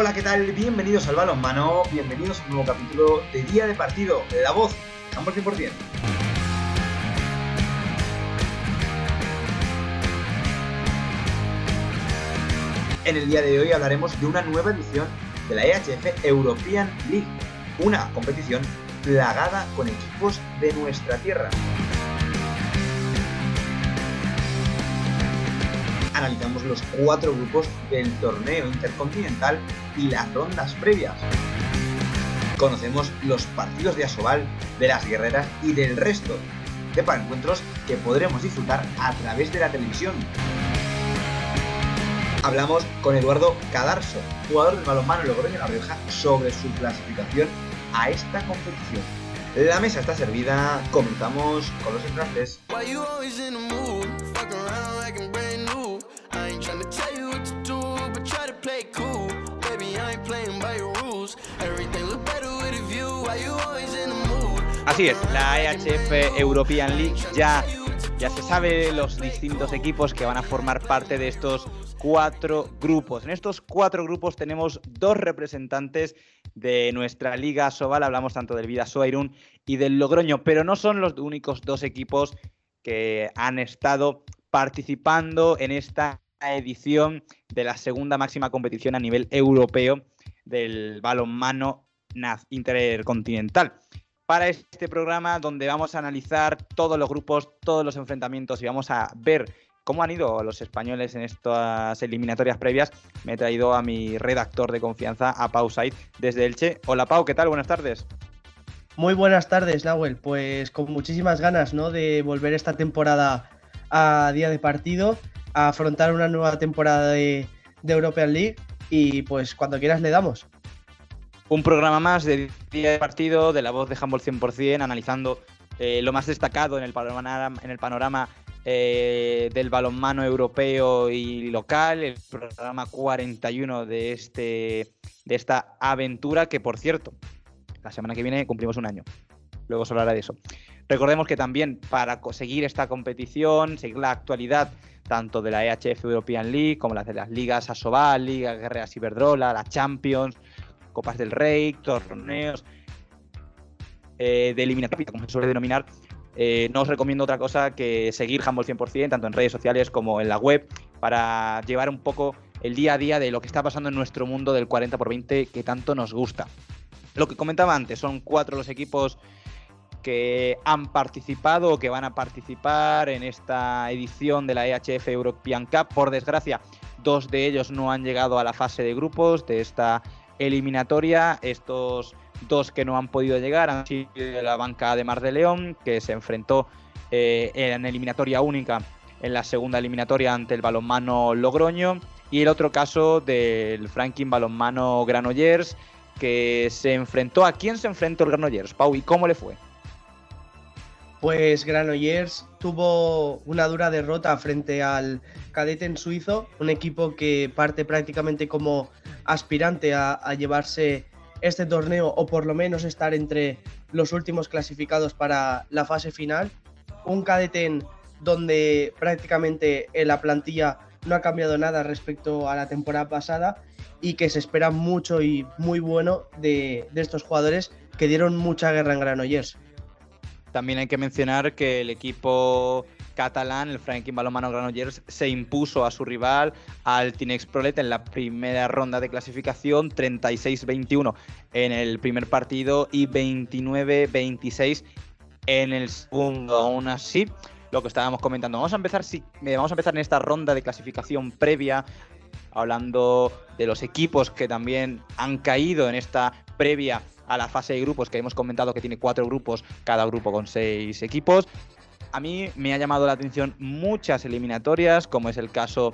Hola, ¿qué tal? Bienvenidos al Balonmano, bienvenidos a un nuevo capítulo de Día de Partido, La Voz, Campo 100%. En el día de hoy hablaremos de una nueva edición de la EHF European League, una competición plagada con equipos de nuestra tierra. Analizamos los cuatro grupos del torneo intercontinental y las rondas previas. Conocemos los partidos de Asobal, de las guerreras y del resto de encuentros que podremos disfrutar a través de la televisión. Hablamos con Eduardo Cadarso, jugador del balonmano Logroño La Rioja, sobre su clasificación a esta competición. La mesa está servida, comenzamos con los entrantes. Así es, la EHF European League ya, ya se sabe los distintos equipos que van a formar parte de estos cuatro grupos. En estos cuatro grupos tenemos dos representantes de nuestra Liga Sobal. Hablamos tanto del Vida Soairun y del Logroño, pero no son los únicos dos equipos que han estado participando en esta edición de la segunda máxima competición a nivel europeo del balonmano intercontinental. Para este programa donde vamos a analizar todos los grupos, todos los enfrentamientos y vamos a ver cómo han ido los españoles en estas eliminatorias previas, me he traído a mi redactor de confianza, a Pau Said, desde Elche. Hola Pau, ¿qué tal? Buenas tardes. Muy buenas tardes, Nahuel. Pues con muchísimas ganas ¿no? de volver esta temporada a día de partido, a afrontar una nueva temporada de, European League y pues cuando quieras le damos. Un programa más de día de partido de la voz de Humboldt 100%, analizando eh, lo más destacado en el panorama, en el panorama eh, del balonmano europeo y local, el programa 41 de, este, de esta aventura, que por cierto, la semana que viene cumplimos un año. Luego se hablará de eso. Recordemos que también para seguir esta competición, seguir la actualidad tanto de la EHF European League como las de las ligas Asobal, Liga Guerreras Iberdrola, la Champions, Copas del Rey, torneos eh, de eliminatoria, como se suele denominar, eh, no os recomiendo otra cosa que seguir Humble 100%, tanto en redes sociales como en la web, para llevar un poco el día a día de lo que está pasando en nuestro mundo del 40 x 20 que tanto nos gusta. Lo que comentaba antes, son cuatro los equipos que han participado o que van a participar en esta edición de la EHF European Cup. Por desgracia, dos de ellos no han llegado a la fase de grupos de esta eliminatoria. Estos dos que no han podido llegar han sido la banca de Mar de León, que se enfrentó eh, en eliminatoria única en la segunda eliminatoria ante el balonmano Logroño. Y el otro caso del Franklin Balonmano Granollers, que se enfrentó. ¿A quién se enfrentó el Granollers, Pau? ¿Y cómo le fue? Pues Granollers tuvo una dura derrota frente al cadete en suizo, un equipo que parte prácticamente como aspirante a llevarse este torneo o por lo menos estar entre los últimos clasificados para la fase final. Un cadeten donde prácticamente en la plantilla no ha cambiado nada respecto a la temporada pasada y que se espera mucho y muy bueno de estos jugadores que dieron mucha guerra en Granollers. También hay que mencionar que el equipo catalán, el Franklin Balonmano Granollers, se impuso a su rival, al Tinex Prolet, en la primera ronda de clasificación, 36-21 en el primer partido y 29-26 en el segundo. Aún así, lo que estábamos comentando, vamos a empezar, eh, vamos a empezar en esta ronda de clasificación previa, hablando de los equipos que también han caído en esta previa a la fase de grupos que hemos comentado que tiene cuatro grupos, cada grupo con seis equipos a mí me ha llamado la atención muchas eliminatorias, como es el caso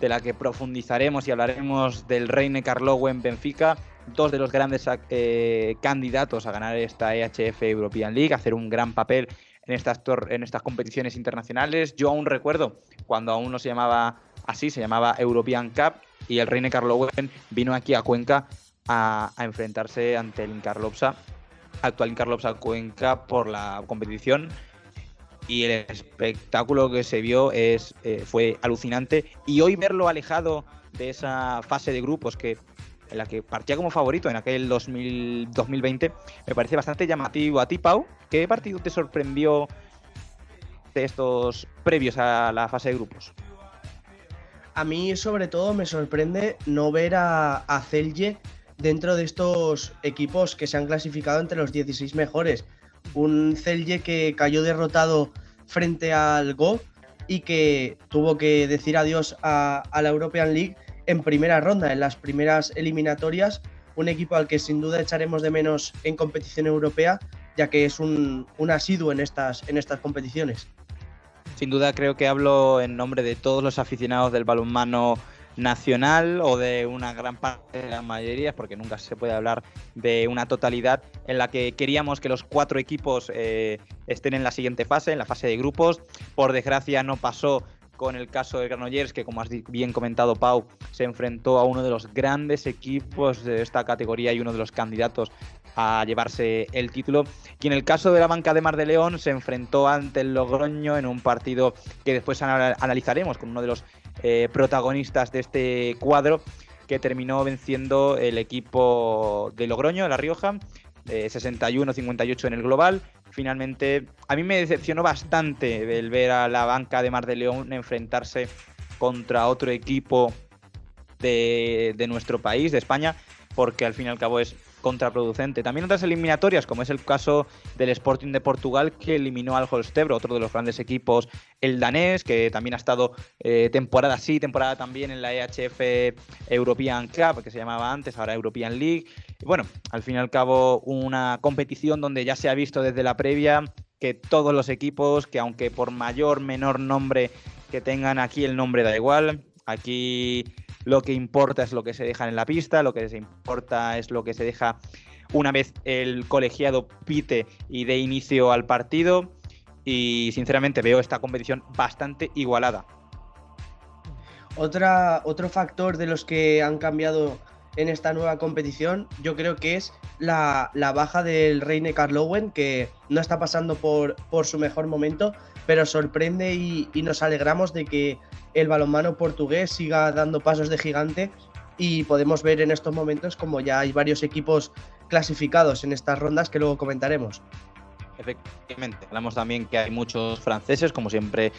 de la que profundizaremos y hablaremos del Reine Carlowe en Benfica, dos de los grandes eh, candidatos a ganar esta EHF European League, hacer un gran papel en estas, en estas competiciones internacionales. Yo aún recuerdo cuando aún no se llamaba así, se llamaba European Cup, y el Reine Carlowen vino aquí a Cuenca a, enfrentarse ante el Incarlopsa, actual Incarlopsa Cuenca, por la competición y el espectáculo que se vio es, eh, fue alucinante. Y hoy verlo alejado de esa fase de grupos que en la que partía como favorito en aquel 2020, me parece bastante llamativo. A ti, Pau, ¿qué partido te sorprendió de estos previos a la fase de grupos? A mí, sobre todo, me sorprende no ver a, Celje dentro de estos equipos que se han clasificado entre los 16 mejores. Un Celje que cayó derrotado frente al Go y que tuvo que decir adiós a, la European League en primera ronda, en las primeras eliminatorias. Un equipo al que sin duda echaremos de menos en competición europea, ya que es un, un asiduo en estas, en estas competiciones. Sin duda creo que hablo en nombre de todos los aficionados del balonmano nacional o de una gran parte de las mayorías, porque nunca se puede hablar de una totalidad en la que queríamos que los cuatro equipos eh, estén en la siguiente fase, en la fase de grupos. Por desgracia no pasó con el caso de Granollers, que como has bien comentado Pau, se enfrentó a uno de los grandes equipos de esta categoría y uno de los candidatos a llevarse el título. Y en el caso de la banca de Mar de León se enfrentó ante el Logroño en un partido que después analizaremos con uno de los eh, protagonistas de este cuadro que terminó venciendo el equipo de Logroño, La Rioja, 61-58 en el global. Finalmente, a mí me decepcionó bastante el ver a la banca de Mar de León enfrentarse contra otro equipo de, de nuestro país, de España, porque al fin y al cabo es contraproducente. También otras eliminatorias, como es el caso del Sporting de Portugal, que eliminó al Holstebro, otro de los grandes equipos, el danés, que también ha estado eh, temporada sí, temporada también en la EHF European Cup, que se llamaba antes, ahora European League. Y bueno, al fin y al cabo, una competición donde ya se ha visto desde la previa que todos los equipos, que aunque por mayor, menor nombre que tengan aquí, el nombre da igual. Aquí lo que importa es lo que se deja en la pista, lo que se importa es lo que se deja una vez el colegiado pite y dé inicio al partido. Y sinceramente veo esta competición bastante igualada. Otro factor de los que han cambiado en esta nueva competición, yo creo que es la, baja del Reine Carlowen, que no está pasando por, por su mejor momento, pero sorprende y, nos alegramos de que el balonmano portugués siga dando pasos de gigante y podemos ver en estos momentos como ya hay varios equipos clasificados en estas rondas que luego comentaremos. Efectivamente, hablamos también que hay muchos franceses, como siempre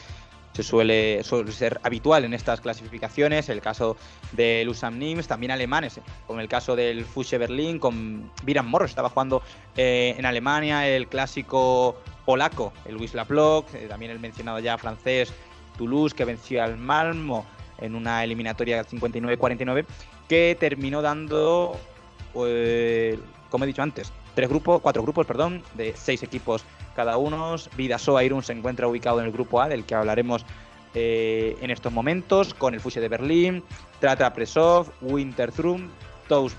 se suele, ser habitual en estas clasificaciones, el caso del USAM Nims, también alemanes, como el caso del Fusche Berlín, con Viran Morro, estaba jugando eh, en Alemania, el clásico polaco, el Wisla Plock, eh, también el mencionado ya francés Toulouse, que venció al Malmo en una eliminatoria 59-49, que terminó dando, pues, como he dicho antes, tres grupos, cuatro grupos, perdón, de seis equipos cada uno. Vidasoa Irún se encuentra ubicado en el grupo A, del que hablaremos eh, en estos momentos, con el Fuse de Berlín, Trata Presov, Winterthrum,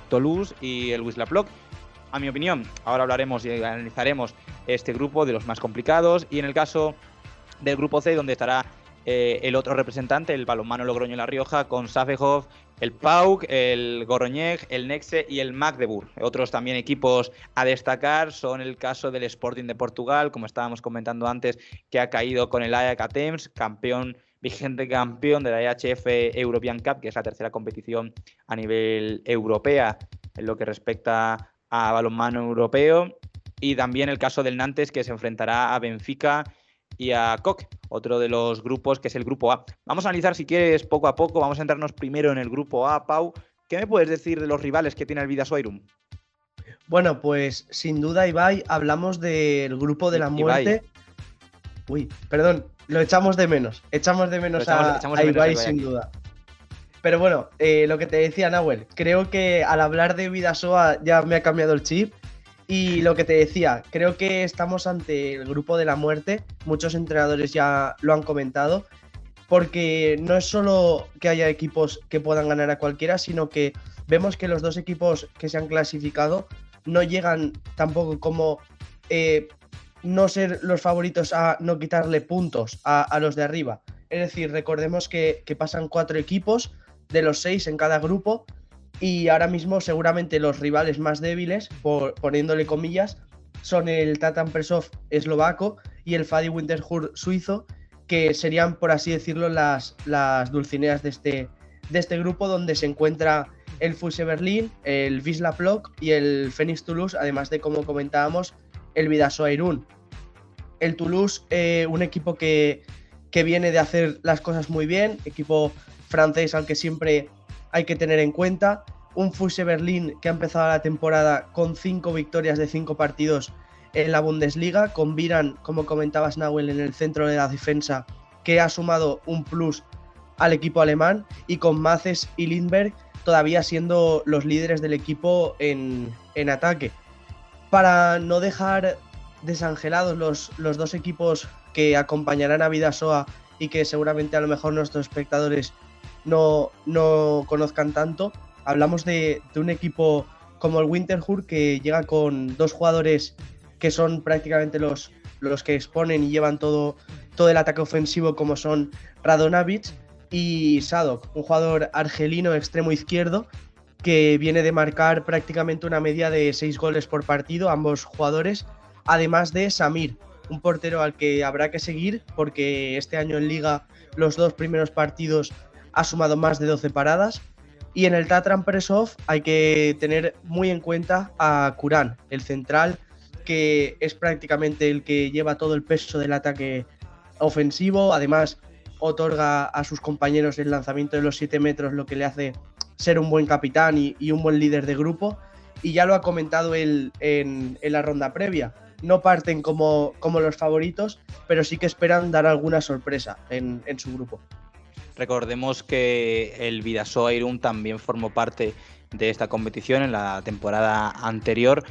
Toulouse y el Wisla Plock a mi opinión. Ahora hablaremos y analizaremos este grupo de los más complicados y en el caso del grupo C donde estará eh, el otro representante, el balonmano Logroño La Rioja, con Safejov, el PAUC, el Goroñeg, el Nexe y el Magdeburg. Otros también equipos a destacar son el caso del Sporting de Portugal, como estábamos comentando antes, que ha caído con el Ajax Athens, campeón vigente campeón de la EHF European Cup, que es la tercera competición a nivel europea en lo que respecta a balonmano europeo. Y también el caso del Nantes, que se enfrentará a Benfica y a Koch, otro de los grupos que es el grupo A. Vamos a analizar, si quieres, poco a poco. Vamos a entrarnos primero en el grupo A. Pau, ¿qué me puedes decir de los rivales que tiene el Vidasoirum? Bueno, pues sin duda, Ibai, hablamos del grupo de la muerte. Uy, perdón, lo echamos de menos. Echamos de menos a, Ibai, sin duda. Pero bueno, eh, lo que te decía Nahuel, creo que al hablar de Vidasoa ya me ha cambiado el chip. Y lo que te decía, creo que estamos ante el grupo de la muerte. Muchos entrenadores ya lo han comentado. Porque no es solo que haya equipos que puedan ganar a cualquiera, sino que vemos que los dos equipos que se han clasificado no llegan tampoco como eh, no ser los favoritos a no quitarle puntos a, los de arriba. Es decir, recordemos que, que pasan cuatro equipos de los seis en cada grupo y ahora mismo seguramente los rivales más débiles, por, poniéndole comillas, son el Tatan Presov eslovaco y el Fadi Winterthur suizo, que serían, por así decirlo, las, dulcineas de este, de este grupo donde se encuentra el Fuse Berlín, el Wisla Plock y el Phoenix Toulouse, además de, como comentábamos, el Vidasoa Irún. El Toulouse, eh, un equipo que, que viene de hacer las cosas muy bien, equipo francés al que siempre hay que tener en cuenta. Un Fuse Berlín que ha empezado la temporada con cinco victorias de cinco partidos en la Bundesliga, con Viran, como comentabas Nahuel, en el centro de la defensa, que ha sumado un plus al equipo alemán, y con Maces y Lindberg todavía siendo los líderes del equipo en, ataque. Para no dejar desangelados los, los dos equipos que acompañarán a Vidasoa y que seguramente a lo mejor nuestros espectadores no, no conozcan tanto, hablamos de, un equipo como el Winterhur que llega con dos jugadores que son prácticamente los, los que exponen y llevan todo, todo el ataque ofensivo como son Radonavic y Sadok, un jugador argelino extremo izquierdo que viene de marcar prácticamente una media de seis goles por partido, ambos jugadores, además de Samir, un portero al que habrá que seguir porque este año en liga los dos primeros partidos ha sumado más de 12 paradas. Y en el Tatran Presov hay que tener muy en cuenta a Kurán, el central, que es prácticamente el que lleva todo el peso del ataque ofensivo. Además, otorga a sus compañeros el lanzamiento de los 7 metros, lo que le hace ser un buen capitán y, un buen líder de grupo. Y ya lo ha comentado él en, la ronda previa. No parten como, como, los favoritos, pero sí que esperan dar alguna sorpresa en, en su grupo. Recordemos que el Vidasoa Irún también formó parte de esta competición en la temporada anterior,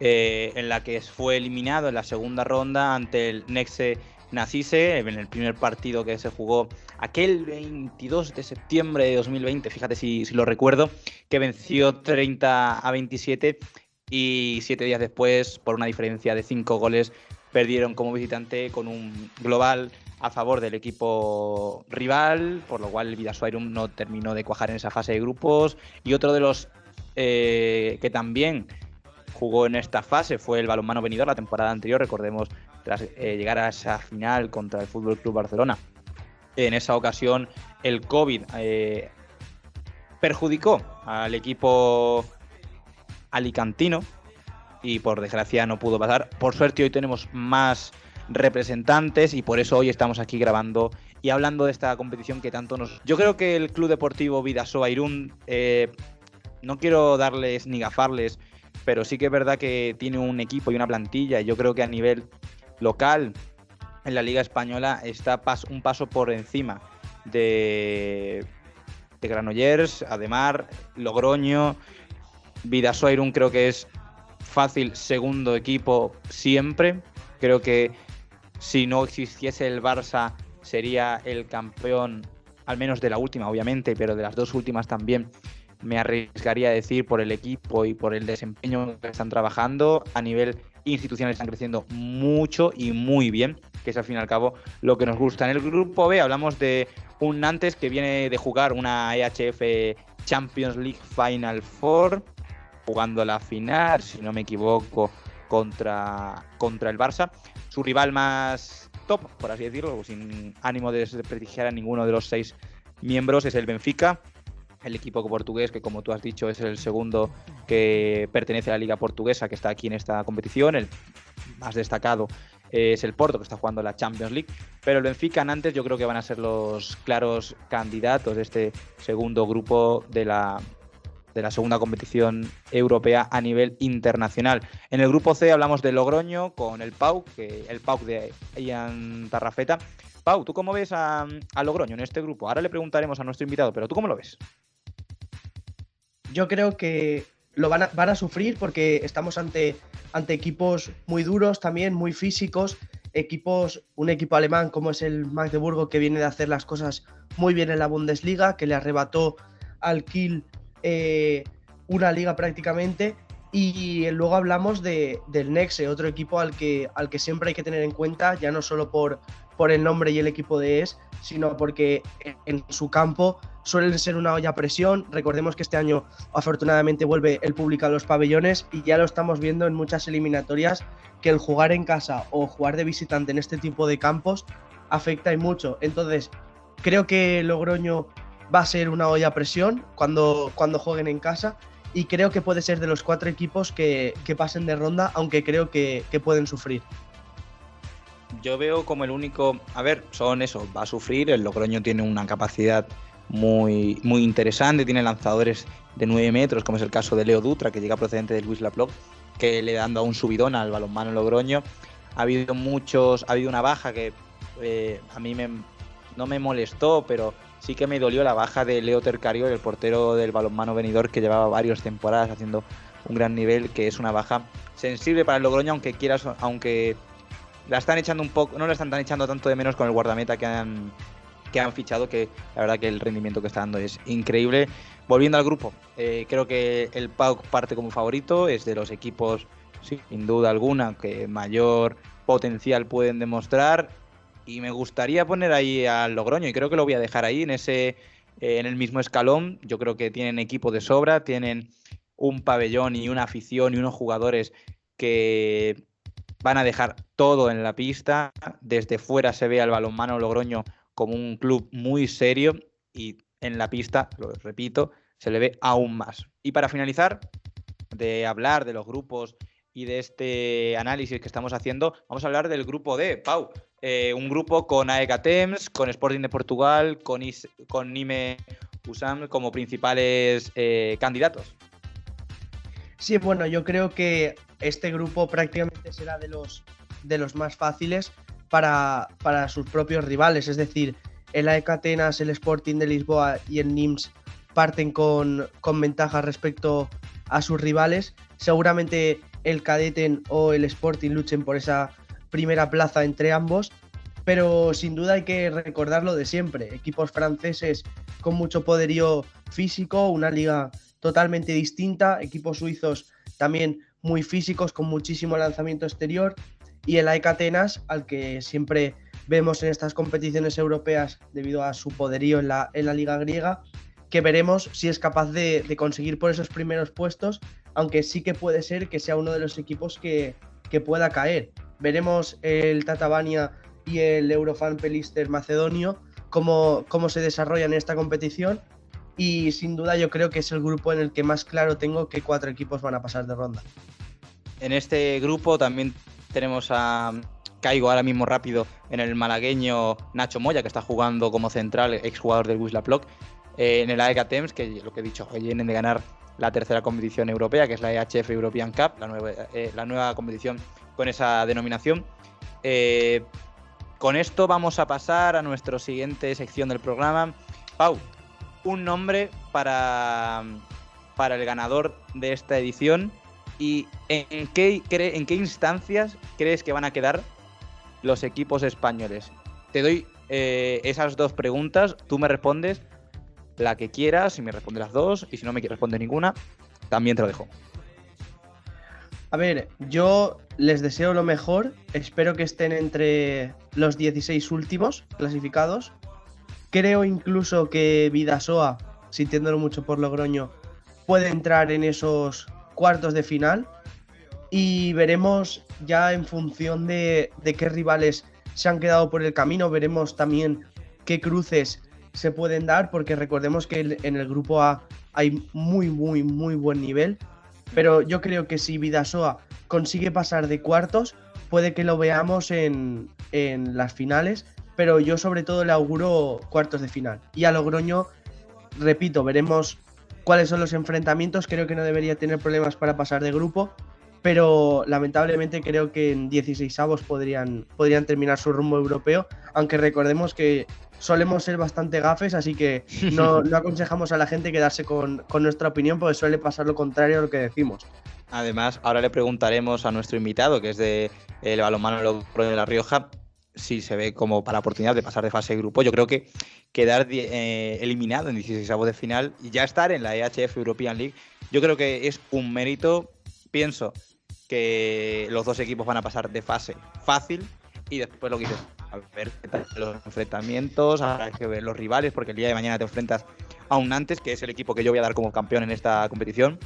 eh, en la que fue eliminado en la segunda ronda ante el Nexe Nacise en el primer partido que se jugó aquel 22 de septiembre de 2020, fíjate si, si lo recuerdo, que venció 30 a 27 y siete días después, por una diferencia de cinco goles, perdieron como visitante con un global a favor del equipo rival, por lo cual el Vidasuairum no terminó de cuajar en esa fase de grupos. Y otro de los eh, que también jugó en esta fase fue el balonmano venidor la temporada anterior, recordemos, tras eh, llegar a esa final contra el Fútbol Club Barcelona. En esa ocasión, el COVID eh, perjudicó al equipo alicantino y por desgracia no pudo pasar. Por suerte, hoy tenemos más representantes y por eso hoy estamos aquí grabando y hablando de esta competición que tanto nos... Yo creo que el Club Deportivo Vidasoa Irún, eh, no quiero darles ni gafarles, pero sí que es verdad que tiene un equipo y una plantilla y yo creo que a nivel local en la Liga Española está un paso por encima de, de Granollers, Ademar, Logroño, Vidasoa Irún creo que es fácil segundo equipo siempre. Creo que si no existiese el Barça, sería el campeón, al menos de la última, obviamente, pero de las dos últimas también. Me arriesgaría a decir por el equipo y por el desempeño que están trabajando a nivel institucional están creciendo mucho y muy bien, que es al fin y al cabo lo que nos gusta. En el grupo B hablamos de un Nantes que viene de jugar una EHF Champions League Final Four, jugando la final, si no me equivoco, contra, contra el Barça su rival más top, por así decirlo, sin ánimo de desprestigiar a ninguno de los seis miembros, es el Benfica, el equipo portugués que como tú has dicho es el segundo que pertenece a la liga portuguesa que está aquí en esta competición, el más destacado es el Porto que está jugando la Champions League, pero el Benfica antes yo creo que van a ser los claros candidatos de este segundo grupo de la de la segunda competición europea a nivel internacional. En el grupo C hablamos de Logroño con el Pau, que el Pau de Ian Tarrafeta. Pau, ¿tú cómo ves a, Logroño en este grupo? Ahora le preguntaremos a nuestro invitado, pero ¿tú cómo lo ves? Yo creo que lo van a, van a sufrir porque estamos ante, ante equipos muy duros también, muy físicos, equipos, un equipo alemán como es el Magdeburgo que viene de hacer las cosas muy bien en la Bundesliga, que le arrebató al Kiel eh, una liga prácticamente. Y luego hablamos de, del Nexe, otro equipo al que, al que siempre hay que tener en cuenta, ya no solo por, por el nombre y el equipo de ES, sino porque en su campo suelen ser una olla a presión. Recordemos que este año afortunadamente vuelve el público a los pabellones y ya lo estamos viendo en muchas eliminatorias que el jugar en casa o jugar de visitante en este tipo de campos afecta y mucho. Entonces, creo que Logroño va a ser una olla a presión cuando, cuando jueguen en casa y creo que puede ser de los cuatro equipos que, pasen de ronda, aunque creo que, pueden sufrir. Yo veo como el único, a ver, son eso, va a sufrir, el Logroño tiene una capacidad muy, muy interesante, tiene lanzadores de 9 metros, como es el caso de Leo Dutra, que llega procedente del Luis Laplop, que le dando a un subidón al balonmano Logroño. Ha habido muchos, ha habido una baja que eh, a mí me, no me molestó, pero sí que me dolió la baja de Leo Tercario, el portero del balonmano venidor que llevaba varias temporadas haciendo un gran nivel, que es una baja sensible para el Logroño, aunque quieras, aunque la están echando un poco, no la están echando tanto de menos con el guardameta que han que han fichado, que la verdad que el rendimiento que está dando es increíble. Volviendo al grupo, eh, creo que el PAUC parte como favorito, es de los equipos, sin duda alguna, que mayor potencial pueden demostrar y me gustaría poner ahí al Logroño y creo que lo voy a dejar ahí en ese eh, en el mismo escalón. Yo creo que tienen equipo de sobra, tienen un pabellón y una afición y unos jugadores que van a dejar todo en la pista. Desde fuera se ve al balonmano Logroño como un club muy serio y en la pista, lo repito, se le ve aún más. Y para finalizar, de hablar de los grupos y de este análisis que estamos haciendo, vamos a hablar del grupo D. Pau, eh, un grupo con AEK Temps, con Sporting de Portugal, con, con Nime Usam como principales eh, candidatos. Sí, bueno, yo creo que este grupo prácticamente será de los, de los más fáciles para, para sus propios rivales, es decir, el AEK Atenas, el Sporting de Lisboa y el NIMS parten con, con ventaja respecto a sus rivales. Seguramente el Cadeten o el Sporting luchen por esa primera plaza entre ambos, pero sin duda hay que recordar lo de siempre, equipos franceses con mucho poderío físico, una liga totalmente distinta, equipos suizos también muy físicos con muchísimo lanzamiento exterior y el AEK Atenas al que siempre vemos en estas competiciones europeas debido a su poderío en la, en la liga griega que veremos si es capaz de, conseguir por esos primeros puestos, aunque sí que puede ser que sea uno de los equipos que, pueda caer. Veremos el Tatabania y el Eurofan Pelister macedonio cómo, cómo se desarrollan en esta competición y sin duda yo creo que es el grupo en el que más claro tengo que cuatro equipos van a pasar de ronda. En este grupo también tenemos a caigo ahora mismo rápido en el malagueño Nacho Moya, que está jugando como central, exjugador del Wisla Plock, eh, en el AEK Temps, que lo que he dicho, vienen de ganar la tercera competición europea, que es la EHF European Cup, la nueva, eh, la nueva competición con esa denominación. Eh, con esto vamos a pasar a nuestra siguiente sección del programa. Pau, un nombre para, para el ganador de esta edición y en qué, en qué instancias crees que van a quedar los equipos españoles. Te doy esas dos preguntas, tú me respondes la que quieras, si me responde las dos, y si no me quiere responder ninguna, también te lo dejo. A ver, yo les deseo lo mejor, espero que estén entre los 16 últimos clasificados. Creo incluso que Vidasoa, sintiéndolo mucho por Logroño, puede entrar en esos cuartos de final. Y veremos ya en función de, de qué rivales se han quedado por el camino, veremos también qué cruces se pueden dar, porque recordemos que en el grupo A hay muy, muy, muy buen nivel. Pero yo creo que si Vidasoa consigue pasar de cuartos, puede que lo veamos en, en las finales. Pero yo sobre todo le auguro cuartos de final. Y a Logroño, repito, veremos cuáles son los enfrentamientos. Creo que no debería tener problemas para pasar de grupo. Pero lamentablemente creo que en 16 avos podrían, podrían terminar su rumbo europeo. Aunque recordemos que solemos ser bastante gafes, así que no, aconsejamos a la gente quedarse con, nuestra opinión porque suele pasar lo contrario a lo que decimos. Además, ahora le preguntaremos a nuestro invitado, que es de el balonmano de La Rioja, si se ve como para oportunidad de pasar de fase de grupo. Yo creo que quedar eh, eliminado en 16 avos de final y ya estar en la EHF European League, yo creo que es un mérito. Pienso que los dos equipos van a pasar de fase fácil y después lo que dices, a ver qué tal los enfrentamientos, habrá que ver los rivales, porque el día de mañana te enfrentas a un Nantes, que es el equipo que yo voy a dar como campeón en esta competición,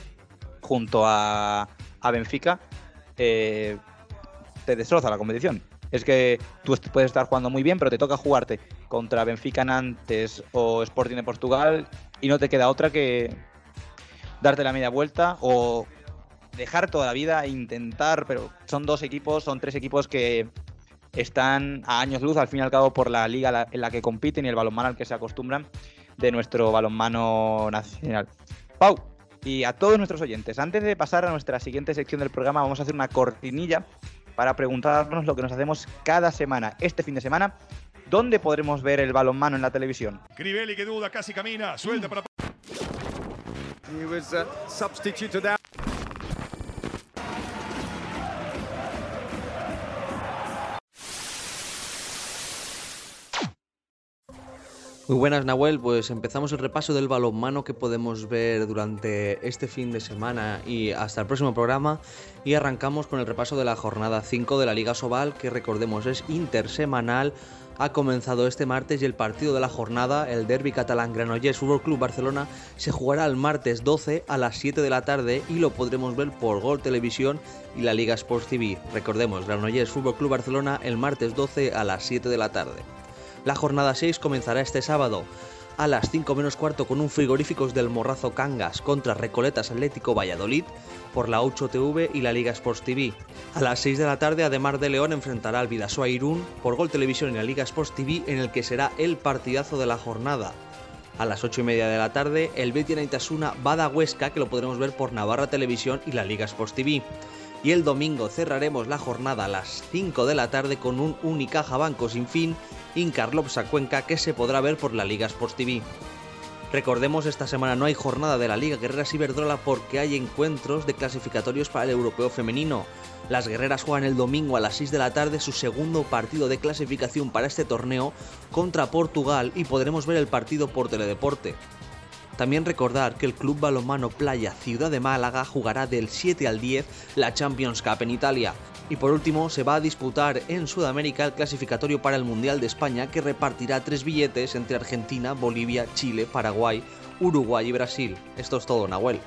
junto a, Benfica, eh, te destroza la competición. Es que tú puedes estar jugando muy bien, pero te toca jugarte contra Benfica Nantes o Sporting de Portugal y no te queda otra que darte la media vuelta o dejar toda la vida e intentar, pero son dos equipos, son tres equipos que están a años luz al fin y al cabo por la liga en la que compiten y el balonmano al que se acostumbran de nuestro balonmano nacional. Pau, y a todos nuestros oyentes, antes de pasar a nuestra siguiente sección del programa, vamos a hacer una cortinilla para preguntarnos lo que nos hacemos cada semana. Este fin de semana, ¿dónde podremos ver el balonmano en la televisión? Crivelli que duda, casi camina, suelta para... He was uh, substituted out. Muy buenas Nahuel, pues empezamos el repaso del balonmano que podemos ver durante este fin de semana y hasta el próximo programa y arrancamos con el repaso de la jornada 5 de la Liga Sobal que recordemos es intersemanal, ha comenzado este martes y el partido de la jornada, el derby catalán Granollers Fútbol Club Barcelona, se jugará el martes 12 a las 7 de la tarde y lo podremos ver por Gol Televisión y la Liga Sports TV. Recordemos, Granollers Fútbol Club Barcelona el martes 12 a las 7 de la tarde. La jornada 6 comenzará este sábado a las 5 menos cuarto con un frigoríficos del Morrazo Cangas contra Recoletas Atlético Valladolid por la 8TV y la Liga Sports TV. A las 6 de la tarde, Ademar de León enfrentará al Vidasoa Irún por Gol Televisión y la Liga Sports TV en el que será el partidazo de la jornada. A las 8 y media de la tarde, el Betis Itasuna Bada Huesca, que lo podremos ver por Navarra Televisión y la Liga Sports TV. Y el domingo cerraremos la jornada a las 5 de la tarde con un Unicaja Banco sin fin Incarlopsa Cuenca que se podrá ver por la Liga Sports TV. Recordemos, esta semana no hay jornada de la Liga Guerreras Iberdrola porque hay encuentros de clasificatorios para el Europeo Femenino. Las guerreras juegan el domingo a las 6 de la tarde su segundo partido de clasificación para este torneo contra Portugal y podremos ver el partido por Teledeporte. También recordar que el Club Balomano Playa Ciudad de Málaga jugará del 7 al 10 la Champions Cup en Italia. Y por último, se va a disputar en Sudamérica el clasificatorio para el Mundial de España que repartirá tres billetes entre Argentina, Bolivia, Chile, Paraguay, Uruguay y Brasil. Esto es todo, Nahuel.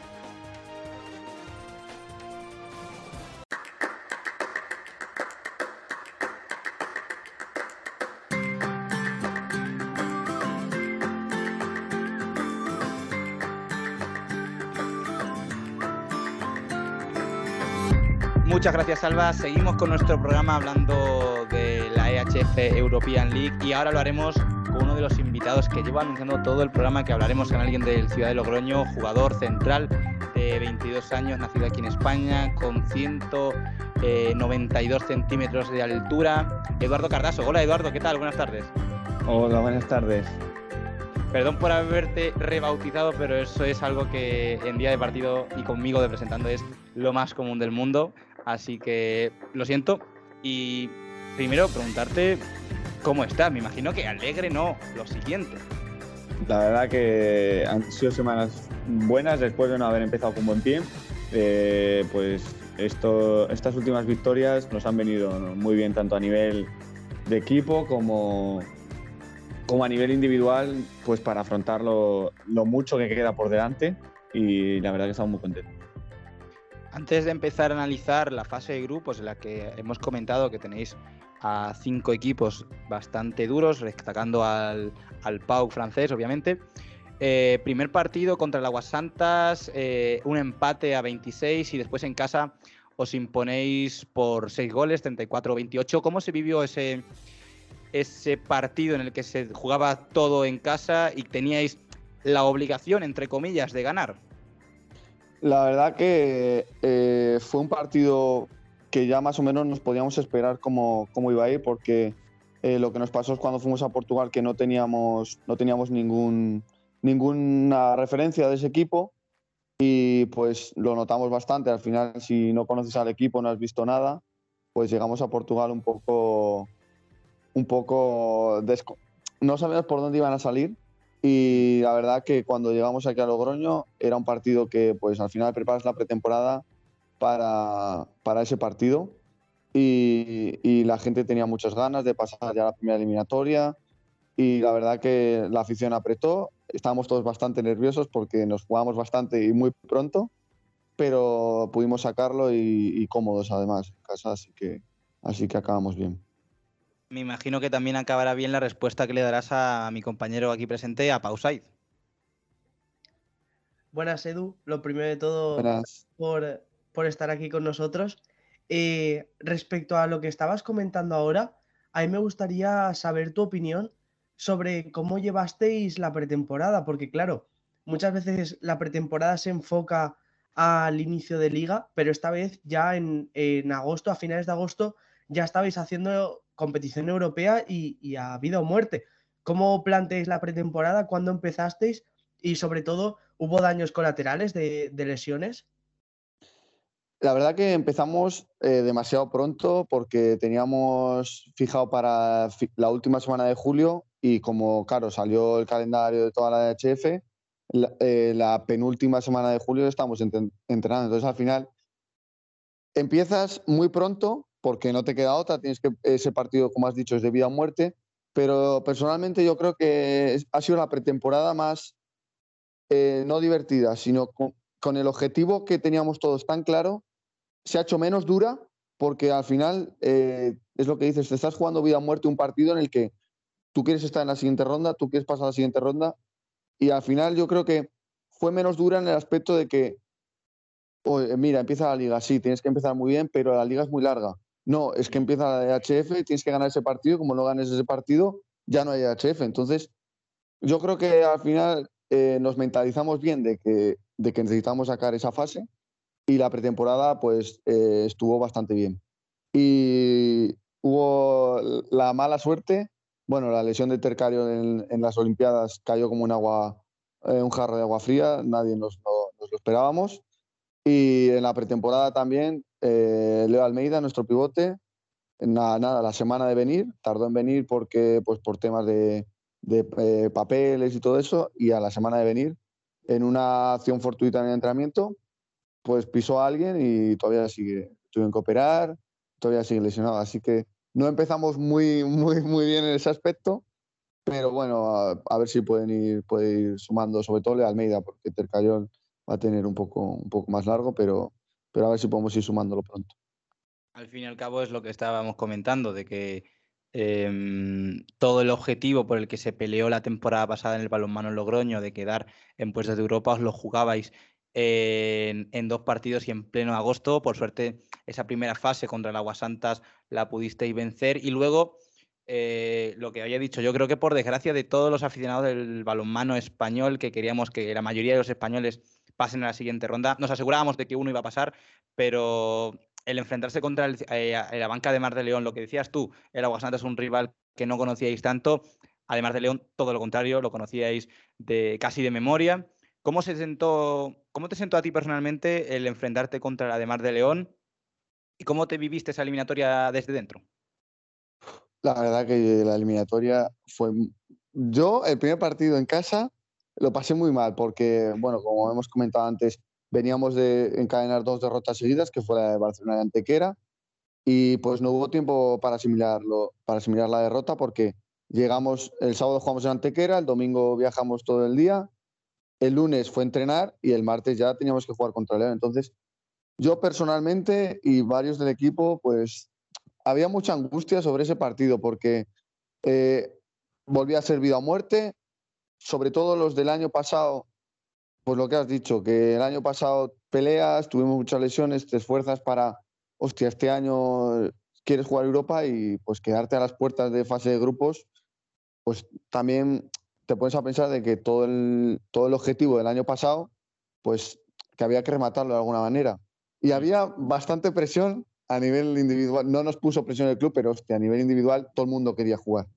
Muchas gracias, Alba. Seguimos con nuestro programa hablando de la EHF European League y ahora lo haremos con uno de los invitados que lleva anunciando todo el programa, que hablaremos con alguien del Ciudad de Logroño, jugador central de 22 años, nacido aquí en España, con 192 centímetros de altura. Eduardo Cardaso. Hola, Eduardo, ¿qué tal? Buenas tardes. Hola, buenas tardes. Perdón por haberte rebautizado, pero eso es algo que en día de partido y conmigo de presentando es lo más común del mundo. Así que lo siento. Y primero preguntarte cómo estás. Me imagino que alegre no, lo siguiente. La verdad que han sido semanas buenas después de no haber empezado con buen pie. Eh, pues esto, estas últimas victorias nos han venido muy bien tanto a nivel de equipo como, como a nivel individual, pues para afrontar lo, lo mucho que queda por delante y la verdad que estamos muy contentos. Antes de empezar a analizar la fase de grupos en la que hemos comentado que tenéis a cinco equipos bastante duros, destacando al, Pau francés, obviamente. Eh, primer partido contra el Aguasantas, eh, un empate a 26 y después en casa os imponéis por 6 goles, 34-28. ¿Cómo se vivió ese, ese partido en el que se jugaba todo en casa y teníais la obligación, entre comillas, de ganar? La verdad que eh, fue un partido que ya más o menos nos podíamos esperar cómo, cómo iba a ir, porque eh, lo que nos pasó es cuando fuimos a Portugal que no teníamos, no teníamos ningún, ninguna referencia de ese equipo y pues lo notamos bastante. Al final, si no conoces al equipo, no has visto nada, pues llegamos a Portugal un poco, un poco, no sabíamos por dónde iban a salir y la verdad que cuando llegamos aquí a Logroño era un partido que pues al final preparas la pretemporada para, para ese partido. Y, la gente tenía muchas ganas de pasar ya la primera eliminatoria. Y la verdad que la afición apretó, estábamos todos bastante nerviosos porque nos jugamos bastante y muy pronto, pero pudimos sacarlo y, y cómodos además en casa, así que, así que acabamos bien. Me imagino que también acabará bien la respuesta que le darás a mi compañero aquí presente, a Pausaid. Buenas, Edu. Lo primero de todo, Por, por, estar aquí con nosotros. Eh, respecto a lo que estabas comentando ahora, a mí me gustaría saber tu opinión sobre cómo llevasteis la pretemporada, porque claro, muchas veces la pretemporada se enfoca al inicio de liga, pero esta vez ya en, en agosto, a finales de agosto, ya estabais haciendo competición europea y, a vida o muerte. ¿Cómo planteáis la pretemporada? ¿Cuándo empezasteis? Y sobre todo, ¿hubo daños colaterales de, lesiones? La verdad que empezamos eh, demasiado pronto porque teníamos fijado para la última semana de julio y como, claro, salió el calendario de toda la HF, la, eh, la penúltima semana de julio estamos entrenando. Entonces, al final, empiezas muy pronto porque no te queda otra, tienes que ese partido, como has dicho, es de vida o muerte, pero personalmente yo creo que ha sido la pretemporada más eh, no divertida, sino con, el objetivo que teníamos todos tan claro, se ha hecho menos dura porque al final eh, es lo que dices, te estás jugando vida o muerte un partido en el que tú quieres estar en la siguiente ronda, tú quieres pasar a la siguiente ronda y al final yo creo que fue menos dura en el aspecto de que, mira, empieza la liga, sí, tienes que empezar muy bien, pero la liga es muy larga. No, es que empieza la HF, tienes que ganar ese partido, como no ganes ese partido, ya no hay HF. Entonces, yo creo que al final eh, nos mentalizamos bien de que, de que necesitamos sacar esa fase y la pretemporada pues eh, estuvo bastante bien. Y hubo la mala suerte, bueno, la lesión de Tercario en, las Olimpiadas cayó como eh, un jarro de agua fría, nadie nos lo esperábamos. Y en la pretemporada también eh, Leo Almeida, nuestro pivote, nada, nada, la semana de venir, tardó en venir porque, pues, por temas de, eh, papeles y todo eso, y a la semana de venir, en una acción fortuita en el entrenamiento, pues pisó a alguien y todavía sigue, tuvieron que operar, todavía sigue lesionado, así que no empezamos muy, muy, muy bien en ese aspecto, pero bueno, a, ver si pueden ir, puede ir sumando, sobre todo Leo Almeida, porque Tercayón va a tener un poco, un poco más largo, pero pero a ver si podemos ir sumándolo pronto. Al fin y al cabo es lo que estábamos comentando, de que em, todo el objetivo por el que se peleó la temporada pasada en el balonmano Logroño, de quedar en puestos de Europa, os lo jugabais en, dos partidos y en pleno agosto. Por suerte, esa primera fase contra el Aguasantas la pudisteis vencer y luego... Eh, lo que había dicho, yo creo que por desgracia de todos los aficionados del balonmano español, que queríamos que la mayoría de los españoles pasen a la siguiente ronda. Nos asegurábamos de que uno iba a pasar, pero el enfrentarse contra eh, la banca de Mar de León, lo que decías tú, el Aguasanta es un rival que no conocíais tanto. Además de León, todo lo contrario, lo conocíais de, casi de memoria. ¿Cómo, se sentó, ¿Cómo te sentó a ti personalmente el enfrentarte contra la de Mar de León? ¿Y cómo te viviste esa eliminatoria desde dentro? La verdad que la eliminatoria fue... Yo, el primer partido en casa, lo pasé muy mal porque, bueno, como hemos comentado antes, veníamos de encadenar dos derrotas seguidas, que fue la de Barcelona y Antequera, y pues no hubo tiempo para asimilarlo, para asimilar la derrota porque llegamos, el sábado jugamos en Antequera, el domingo viajamos todo el día, el lunes fue entrenar y el martes ya teníamos que jugar contra León. Entonces, yo personalmente y varios del equipo, pues había mucha angustia sobre ese partido porque eh, volvía a ser vida o muerte, sobre todo los del año pasado, pues lo que has dicho, que el año pasado peleas, tuvimos muchas lesiones, te esfuerzas para, hostia, este año quieres jugar Europa y pues quedarte a las puertas de fase de grupos, pues también te pones a pensar de que todo el, todo el objetivo del año pasado, pues que había que rematarlo de alguna manera. Y mm. había bastante presión a nivel individual. No nos puso presión el club, pero hostia, a nivel individual todo el mundo quería jugar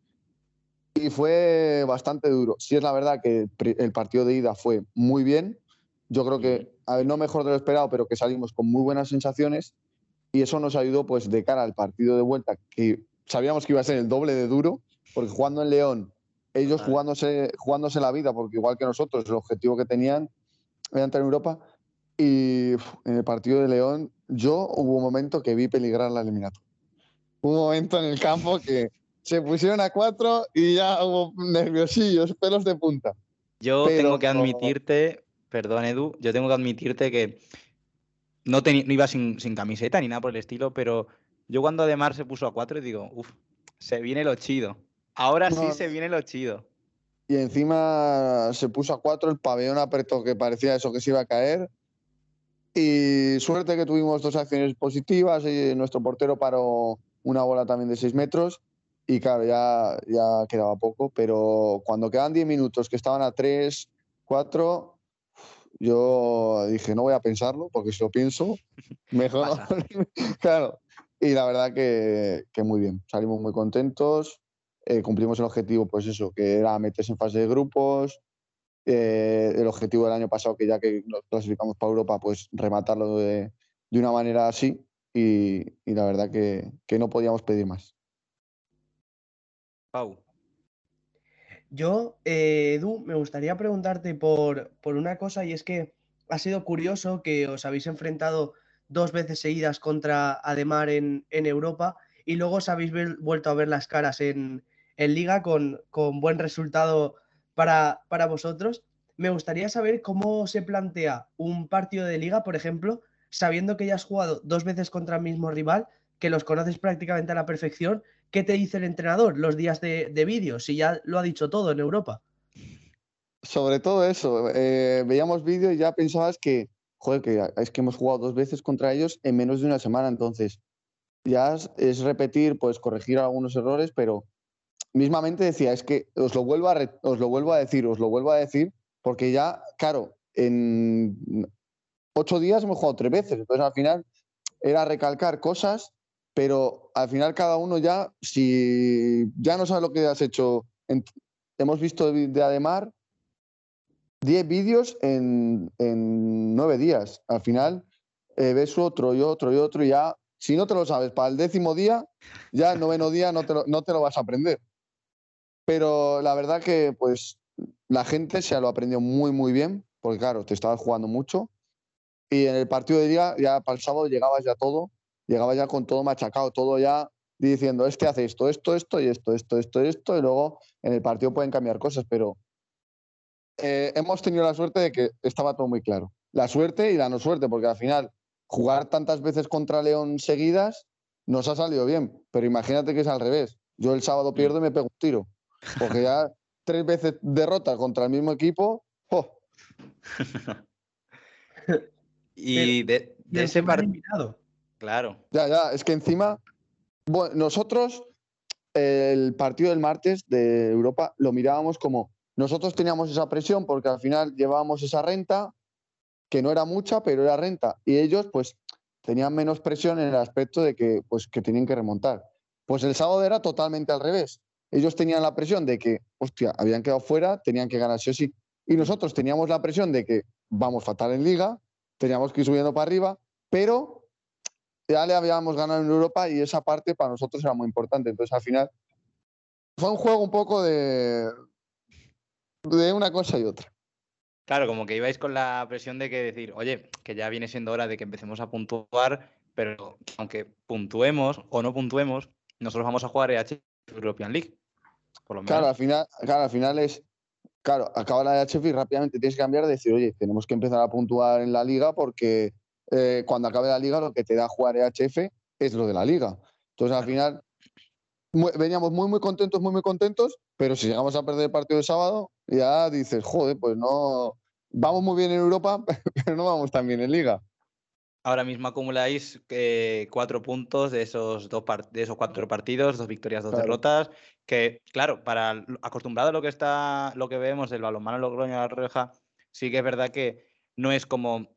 y fue bastante duro. Sí es la verdad que el partido de ida fue muy bien. Yo creo que, a ver, no mejor de lo esperado, pero que salimos con muy buenas sensaciones y eso nos ayudó pues de cara al partido de vuelta, que sabíamos que iba a ser el doble de duro, porque jugando en León, ellos jugándose, jugándose la vida, porque igual que nosotros, el objetivo que tenían era entrar en Europa. Y en el partido de León, yo hubo un momento que vi peligrar la eliminatoria. Un momento en el campo que se pusieron a cuatro y ya hubo nerviosillos, pelos de punta. Yo tengo que admitirte, perdón Edu, yo tengo que admitirte que no, no iba sin, camiseta ni nada por el estilo, pero yo cuando Ademar se puso a cuatro digo, uff, Se viene lo chido. Ahora sí No. se viene lo chido. Y encima se puso a cuatro, el pabellón apretó que parecía eso que se iba a caer. Y suerte que tuvimos dos acciones positivas y nuestro portero paró una bola también de seis metros. Y claro, ya, ya quedaba poco, pero cuando quedan 10 minutos, que estaban a 3, 4, yo dije, no voy a pensarlo, porque si lo pienso, mejor. Claro, y la verdad que, que muy bien, salimos muy contentos, eh, cumplimos el objetivo, pues eso, que era meterse en fase de grupos, eh, el objetivo del año pasado, que ya que nos clasificamos para Europa, pues rematarlo de, de una manera así, y, y la verdad que, que no podíamos pedir más. Pau. Yo, eh, Edu, me gustaría preguntarte por, por una cosa y es que ha sido curioso que os habéis enfrentado dos veces seguidas contra Ademar en, en Europa y luego os habéis vuel- vuelto a ver las caras en, en Liga con, con buen resultado para, para vosotros. Me gustaría saber cómo se plantea un partido de Liga, por ejemplo, sabiendo que ya has jugado dos veces contra el mismo rival, que los conoces prácticamente a la perfección ¿Qué te dice el entrenador los días de, de vídeo? Si ya lo ha dicho todo en Europa. Sobre todo eso, eh, veíamos vídeo y ya pensabas que, joder, que es que hemos jugado dos veces contra ellos en menos de una semana, entonces ya es, repetir, pues corregir algunos errores, pero mismamente decía, es que os lo vuelvo a, os lo vuelvo a decir, os lo vuelvo a decir, porque ya, claro, en ocho días hemos jugado tres veces, entonces al final era recalcar cosas, pero al final cada uno ya, si ya no sabes lo que has hecho, hemos visto de de Ademar 10 vídeos en, en 9 días. Al final eh, ves otro y otro y otro y ya, si no te lo sabes para el décimo día, ya el noveno día no te lo, no te lo vas a aprender. Pero la verdad que pues la gente se lo aprendió muy muy bien, porque claro, te estabas jugando mucho. Y en el partido de día, ya para el sábado llegabas ya todo, llegabas ya con todo machacado, todo ya diciendo, este hace esto, esto, esto y esto, esto, esto, esto, y luego en el partido pueden cambiar cosas, pero eh, hemos tenido la suerte de que estaba todo muy claro. La suerte y la no suerte, porque al final jugar tantas veces contra León seguidas nos ha salido bien, pero imagínate que es al revés. Yo el sábado pierdo y me pego un tiro, porque ya tres veces derrota contra el mismo equipo. ¡oh! Y de, de ese partido. Claro. Ya, ya, es que encima, bueno, nosotros el partido del martes de Europa lo mirábamos como nosotros teníamos esa presión porque al final llevábamos esa renta, que no era mucha, pero era renta, y ellos pues tenían menos presión en el aspecto de que pues que tenían que remontar. Pues el sábado era totalmente al revés. Ellos tenían la presión de que, hostia, habían quedado fuera, tenían que ganar sí o sí. Y nosotros teníamos la presión de que vamos fatal en liga, teníamos que ir subiendo para arriba, pero ya le habíamos ganado en Europa y esa parte para nosotros era muy importante. Entonces, al final, fue un juego un poco de, de una cosa y otra. Claro, como que ibais con la presión de que decir, oye, que ya viene siendo hora de que empecemos a puntuar, pero aunque puntuemos o no puntuemos, nosotros vamos a jugar EH European League. Por lo menos. Claro, al final, claro, al final es, claro, acaba la HF y rápidamente tienes que cambiar de decir, oye, tenemos que empezar a puntuar en la liga porque eh, cuando acabe la liga lo que te da jugar EHF es lo de la liga. Entonces, al final, veníamos muy, muy contentos, muy, muy contentos, pero si llegamos a perder el partido de sábado, ya dices, joder, pues no, vamos muy bien en Europa, pero no vamos tan bien en liga. Ahora mismo acumuláis eh, cuatro puntos de esos, dos de esos cuatro partidos, dos victorias, dos Claro. derrotas. Que, claro, para acostumbrado a lo que está, lo que vemos del balonmano Logroño La Rioja, sí que es verdad que no es como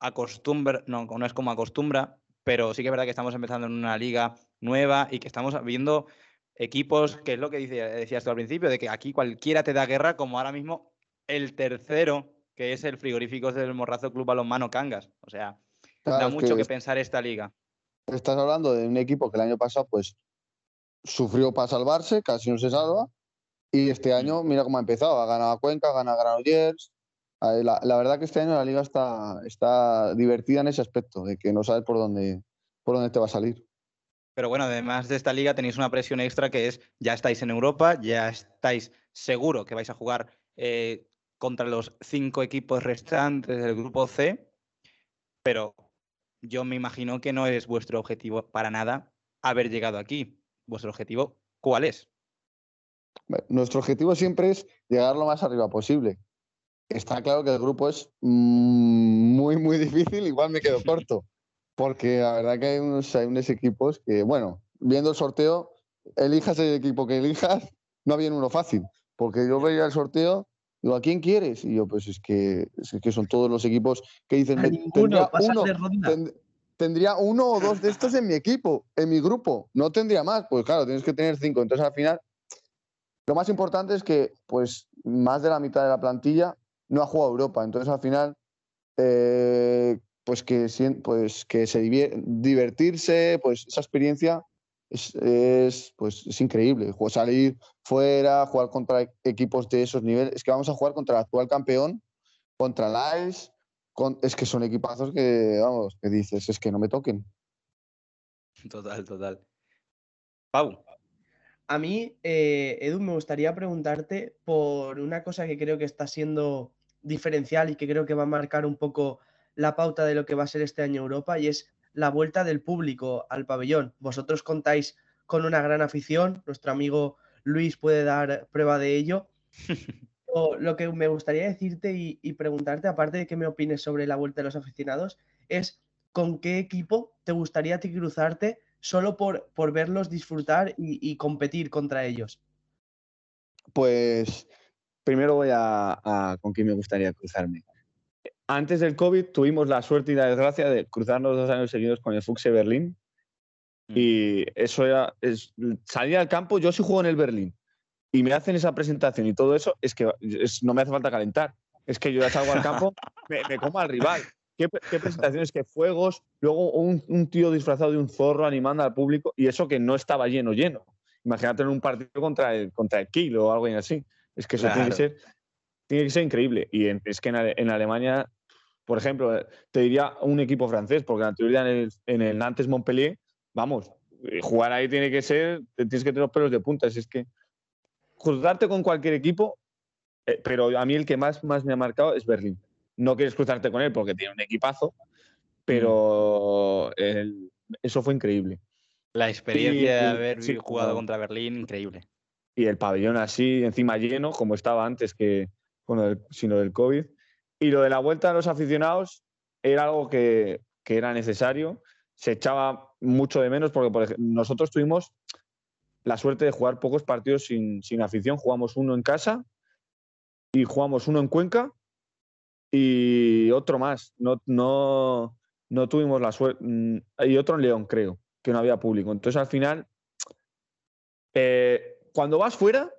acostumbra, no, no es como acostumbra, pero sí que es verdad que estamos empezando en una liga nueva y que estamos viendo equipos, que es lo que dice, decías tú al principio, de que aquí cualquiera te da guerra, como ahora mismo el tercero, que es el frigorífico del Morrazo Club Balonmano Cangas. O sea, Claro, da mucho que, pensar esta liga. estás hablando de un equipo que el año pasado pues sufrió para salvarse, casi no se salva, y este año mira cómo ha empezado, ha ganado a Cuenca, ha ganado a Granollers. Ahí La, la verdad que este año la liga está, está divertida en ese aspecto, de que no sabes por dónde, por dónde te va a salir. Pero bueno, además de esta liga tenéis una presión extra que es, ya estáis en Europa, ya estáis seguro que vais a jugar eh, contra los cinco equipos restantes del grupo C, pero yo me imagino que no es vuestro objetivo para nada haber llegado aquí. Vuestro objetivo, ¿cuál es? Nuestro objetivo siempre es llegar lo más arriba posible. Está claro que el grupo es mm, muy, muy difícil, igual me quedo corto, porque la verdad que hay unos, hay unos equipos que, bueno, viendo el sorteo, elijas el equipo que elijas, no había uno fácil, porque yo veía el sorteo, digo, ¿a quién quieres? Y yo, pues es que, es que son todos los equipos que dicen, A "Me- ninguno, uno, tendría uno o dos de estos en mi equipo, en mi grupo, no tendría más, pues claro, tienes que tener cinco, entonces al final, lo más importante es que, pues, más de la mitad de la plantilla no ha jugado Europa, entonces al final, eh, pues que, pues que se divier- divertirse, pues esa experiencia es, es, pues, es increíble. Salir fuera, jugar contra e- equipos de esos niveles. Es que vamos a jugar contra el actual campeón, contra el AES. Con, es que son equipazos que, vamos, que dices, es que no me toquen. Total, total. Pau, A mí, eh, Edu, me gustaría preguntarte por una cosa que creo que está siendo diferencial y que creo que va a marcar un poco la pauta de lo que va a ser este año Europa y es la vuelta del público al pabellón. Vosotros contáis con una gran afición, nuestro amigo Luis puede dar prueba de ello. O lo que me gustaría decirte y, y preguntarte, aparte de que me opines sobre la vuelta de los aficionados, es con qué equipo te gustaría ti cruzarte solo por, por verlos disfrutar y, y competir contra ellos. Pues primero voy a, a con quién me gustaría cruzarme. Antes del COVID tuvimos la suerte y la desgracia de cruzarnos dos años seguidos con el Fuchse Berlín. Mm. Y eso era, es, salir al campo, yo sí juego en el Berlín y me hacen esa presentación y todo eso, es que es- no me hace falta calentar. Es que yo ya salgo al campo, me, me como al rival. ¿Qué, qué presentaciones, qué fuegos, luego un, un tío disfrazado de un zorro animando al público y eso que no estaba lleno, lleno. Imagínate en un partido contra el, contra el Kiel o algo así. Es que eso tiene, que ser, tiene que ser increíble. Y en- es que en, Ale- en Alemania, por ejemplo, eh, te diría un equipo francés, porque en la teoría en el, en el Nantes Montpellier, vamos, eh, jugar ahí tiene que ser, tienes que tener los pelos de punta. Es que cruzarte con cualquier equipo, eh, pero a mí el que más, más me ha marcado es Berlín. No quieres cruzarte con él porque tiene un equipazo, pero el- eso fue increíble. la experiencia de haber sí, jugado contra Berlín, increíble. Y el pabellón así, encima lleno, como estaba antes que con lo del, sin lo del COVID. Y lo de la vuelta de los aficionados era algo que, que era necesario. Se echaba mucho de menos porque nosotros tuvimos la suerte de jugar pocos partidos sin, sin afición. Jugamos uno en casa y jugamos uno en Cuenca y otro más. No, no, no tuvimos la suerte. Y otro en León, creo, que no había público. Entonces al final eh, cuando vas fuera,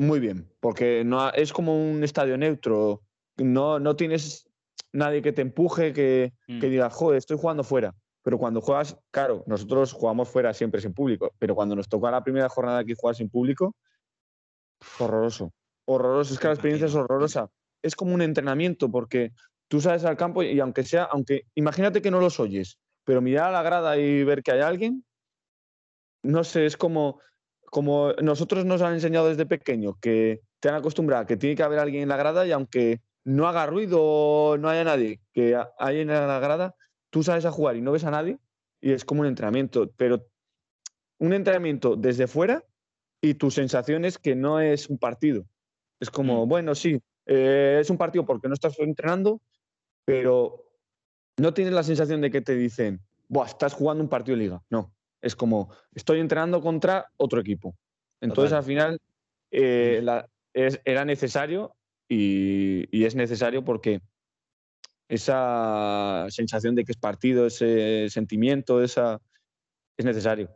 muy bien, porque no, es como un estadio neutro. No, no tienes nadie que te empuje, que, Mm. que diga, joder, estoy jugando fuera. Pero cuando juegas, claro, nosotros jugamos fuera siempre sin público, pero cuando nos toca la primera jornada aquí jugar sin público, horroroso. Horroroso, es que la experiencia es horrorosa. Es como un entrenamiento, porque tú sales al campo y aunque sea, aunque imagínate que no los oyes, pero mirar a la grada y ver que hay alguien, no sé, es como, como nosotros nos han enseñado desde pequeño, que te han acostumbrado a que tiene que haber alguien en la grada y aunque no haga ruido no haya nadie que ha- hay en la grada, tú sales a jugar y no ves a nadie y es como un entrenamiento, pero un entrenamiento desde fuera y tu sensación es que no es un partido. Es como, Mm. bueno, sí, eh, es un partido porque no estás entrenando, pero no tienes la sensación de que te dicen, Buah, estás jugando un partido de liga. No, es como, estoy entrenando contra otro equipo. Entonces, Total. al final, eh, la- es- era necesario y, y es necesario porque esa sensación de que es partido, ese sentimiento, esa, es necesario.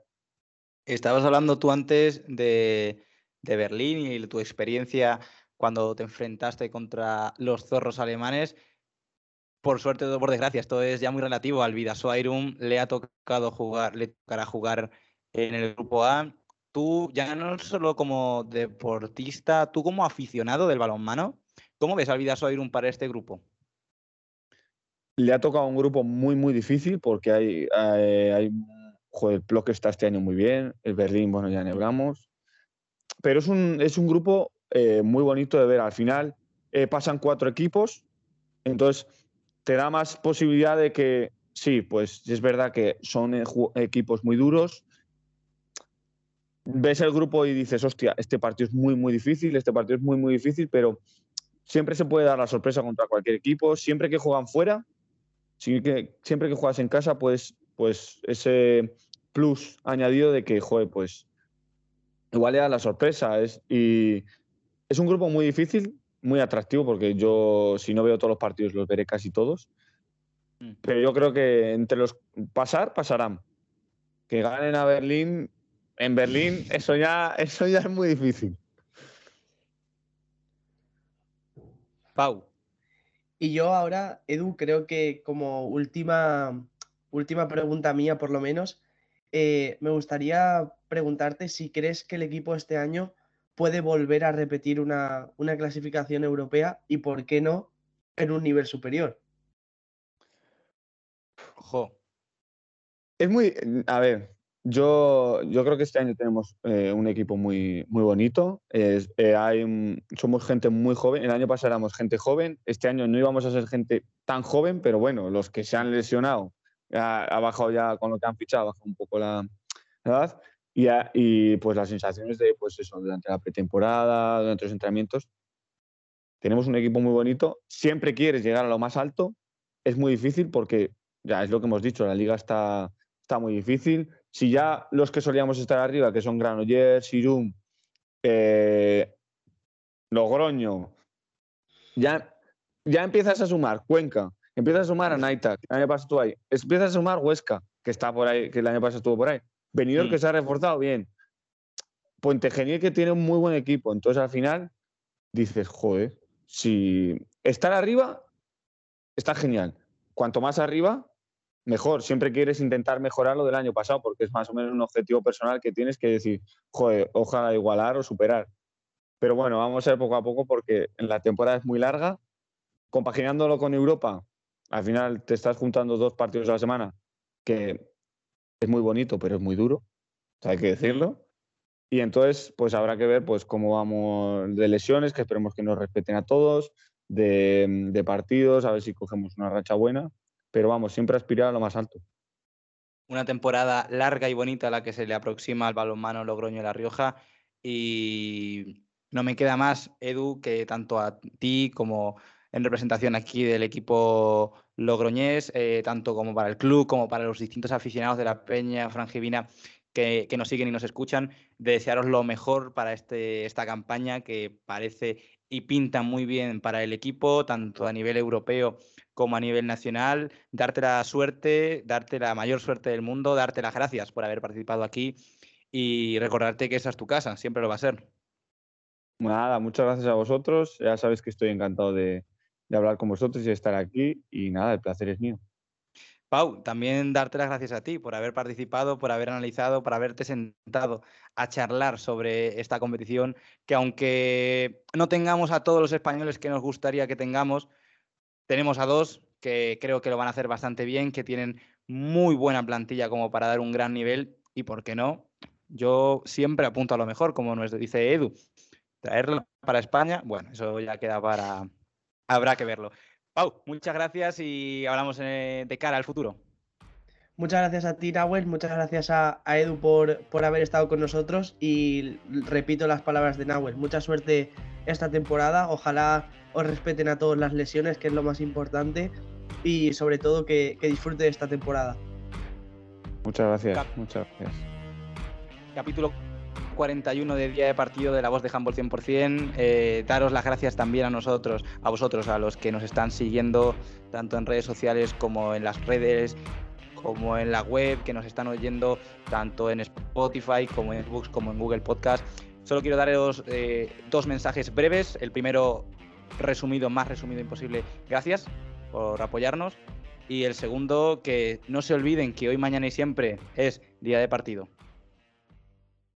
Estabas hablando tú antes de, de Berlín y tu experiencia cuando te enfrentaste contra los zorros alemanes. Por suerte o por desgracia, esto es ya muy relativo. Al Vidaso Airum le ha tocado jugar, le tocará jugar en el grupo A. Tú, ya no solo como deportista, tú como aficionado del balonmano, ¿cómo ves al Vidaso Airum para este grupo? Le ha tocado un grupo muy, muy difícil porque hay, hay joder, el bloque está este año muy bien, el Berlín, bueno, ya ni hablamos. Pero es un, es un grupo eh, muy bonito de ver. Al final eh, pasan cuatro equipos, entonces te da más posibilidad de que, sí, pues es verdad que son eh, equipos muy duros. ves el grupo y dices, hostia, este partido es muy, muy difícil, este partido es muy, muy difícil, pero siempre se puede dar la sorpresa contra cualquier equipo. Siempre que juegan fuera, siempre que juegas en casa, pues, pues ese plus añadido de que, joder, pues igual le da la sorpresa. Es, y es un grupo muy difícil, muy atractivo, porque yo, si no veo todos los partidos, los veré casi todos. Mm. Pero yo creo que entre los pasar, pasarán. Que ganen a Berlín, en Berlín, eso ya, eso ya es muy difícil. Pau. Y yo ahora, Edu, creo que como última, última pregunta mía, por lo menos, eh, me gustaría preguntarte si crees que el equipo este año puede volver a repetir una, una clasificación europea y por qué no en un nivel superior. Ojo. Es muy. A ver, yo, yo creo que este año tenemos eh, un equipo muy, muy bonito. Eh, hay, somos gente muy joven. El año pasado éramos gente joven. Este año no íbamos a ser gente tan joven, pero bueno, los que se han lesionado ha, bajado ya con lo que han fichado, ha bajado un poco la, edad. Y, y, pues las sensaciones de, pues eso, durante la pretemporada, durante los entrenamientos. Tenemos un equipo muy bonito. Siempre quieres llegar a lo más alto. Es muy difícil porque ya es lo que hemos dicho, la liga está, está muy difícil. Si ya los que solíamos estar arriba, que son Granollers, Sirum, eh, Logroño, ya, ya empiezas a sumar Cuenca, empiezas a sumar a Naitac, el año pasado ahí, empiezas a sumar Huesca, que está por ahí, que el año pasado estuvo por ahí, Venidor que se ha reforzado bien, Puente Geniel que tiene un muy buen equipo, entonces al final dices, joder, si estar arriba está genial, cuanto más arriba, mejor. Siempre quieres intentar mejorar lo del año pasado porque es más o menos un objetivo personal que tienes que decir, joder, ojalá igualar o superar. Pero bueno, vamos a ver poco a poco porque en la temporada es muy larga. Compaginándolo con Europa, al final te estás juntando dos partidos a la semana, que es muy bonito, pero es muy duro, hay que decirlo. Y entonces, pues habrá que ver pues cómo vamos de lesiones, que esperemos que nos respeten a todos, de, partidos, a ver si cogemos una racha buena. Pero vamos, siempre aspirar a lo más alto. Una temporada larga y bonita a la que se le aproxima al balonmano Logroño y La Rioja. Y no me queda más, Edu, que tanto a ti como en representación aquí del equipo logroñés, eh, tanto como para el club, como para los distintos aficionados de la Peña Frangivina que, nos siguen y nos escuchan, de desearos lo mejor para este, esta campaña que parece y pinta muy bien para el equipo, tanto a nivel europeo como a nivel nacional. Darte la suerte, darte la mayor suerte del mundo, darte las gracias por haber participado aquí y recordarte que esa es tu casa, siempre lo va a ser. Nada, muchas gracias a vosotros. Ya sabes que estoy encantado de, de hablar con vosotros y de estar aquí. Y nada, el placer es mío. Pau, también darte las gracias a ti por haber participado, por haber analizado, por haberte sentado a charlar sobre esta competición, que aunque no tengamos a todos los españoles que nos gustaría que tengamos, tenemos a dos que creo que lo van a hacer bastante bien, que tienen muy buena plantilla como para dar un gran nivel y, ¿por qué no? Yo siempre apunto a lo mejor, como nos dice Edu. Traerlo para España, bueno, eso ya queda para... Habrá que verlo. Pau, muchas gracias y hablamos eh, de cara al futuro. Muchas gracias a ti, Nahuel. Muchas gracias a, Edu por, por, haber estado con nosotros. Y repito las palabras de Nahuel. Mucha suerte esta temporada. Ojalá os respeten a todos las lesiones, que es lo más importante. Y sobre todo que, que disfrute de esta temporada. Muchas gracias. muchas gracias. Capítulo 41 de día de partido de la voz de Handball 100%. Eh, daros las gracias también a nosotros, a vosotros, a los que nos están siguiendo tanto en redes sociales como en las redes, como en la web, que nos están oyendo tanto en Spotify como en Xbox como en Google Podcast. Solo quiero daros eh, dos mensajes breves. El primero, resumido, más resumido imposible. Gracias por apoyarnos. Y el segundo, que no se olviden que hoy, mañana y siempre es día de partido.